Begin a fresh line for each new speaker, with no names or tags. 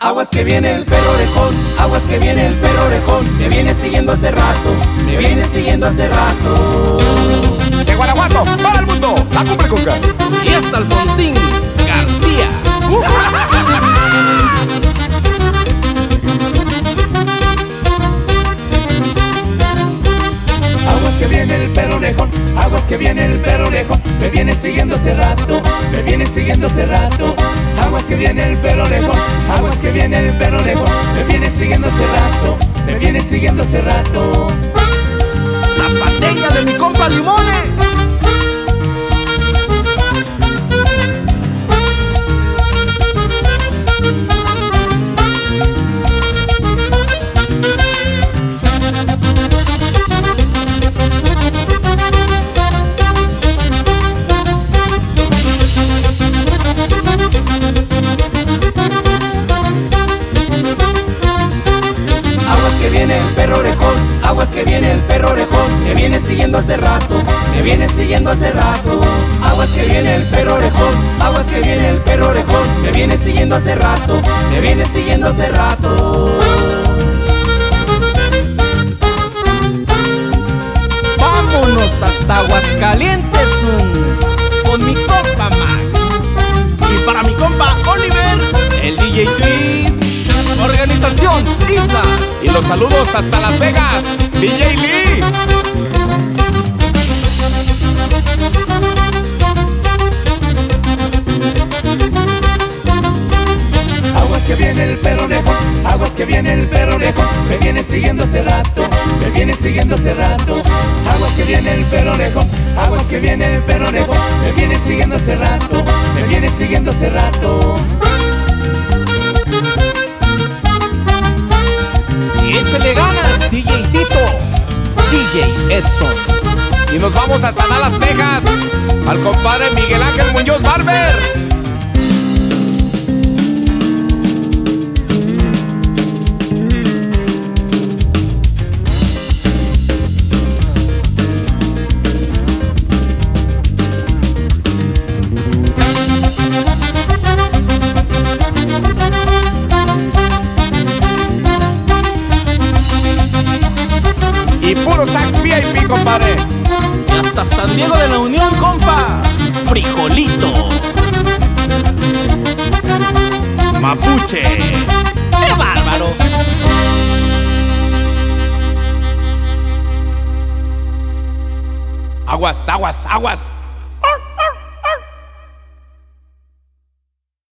Aguas que viene el perro orejón, aguas que viene el perro orejón, me viene siguiendo hace rato, me viene siguiendo hace rato.
De Guanajuato para el mundo, la cumbre con.
Y es Alfonsín García.
Aguas que viene el perro orejón, aguas que viene el perro orejón, me viene siguiendo hace rato, me viene siguiendo hace rato. Aguas que viene el perro orejón, aguas que viene el perro orejón, me viene siguiendo hace rato, me viene siguiendo hace rato. Que viene el perro orejón, aguas que viene el perro orejón, me viene siguiendo hace rato, me viene siguiendo hace rato. Aguas que viene el perro orejón, aguas que viene el perro orejón, me viene siguiendo hace rato, me viene siguiendo hace rato.
Vámonos hasta Aguascalientes mm, con mi compa Max. Y para mi compa Oliver,
saludos hasta Las Vegas, DJ Lee.
Aguas que viene el perro orejón, aguas que viene el perro orejón, me viene siguiendo hace rato, me viene siguiendo hace rato. Aguas que viene el perro orejón, aguas que viene el perro orejón, me viene siguiendo hace rato, me viene
Y
nos vamos hasta Dallas, Texas, al compadre Miguel Ángel Muñoz Barber. VIP, compadre.
Y hasta San Diego de la Unión, compa. Frijolito. Mapuche. ¡Qué bárbaro!
Aguas, aguas, aguas.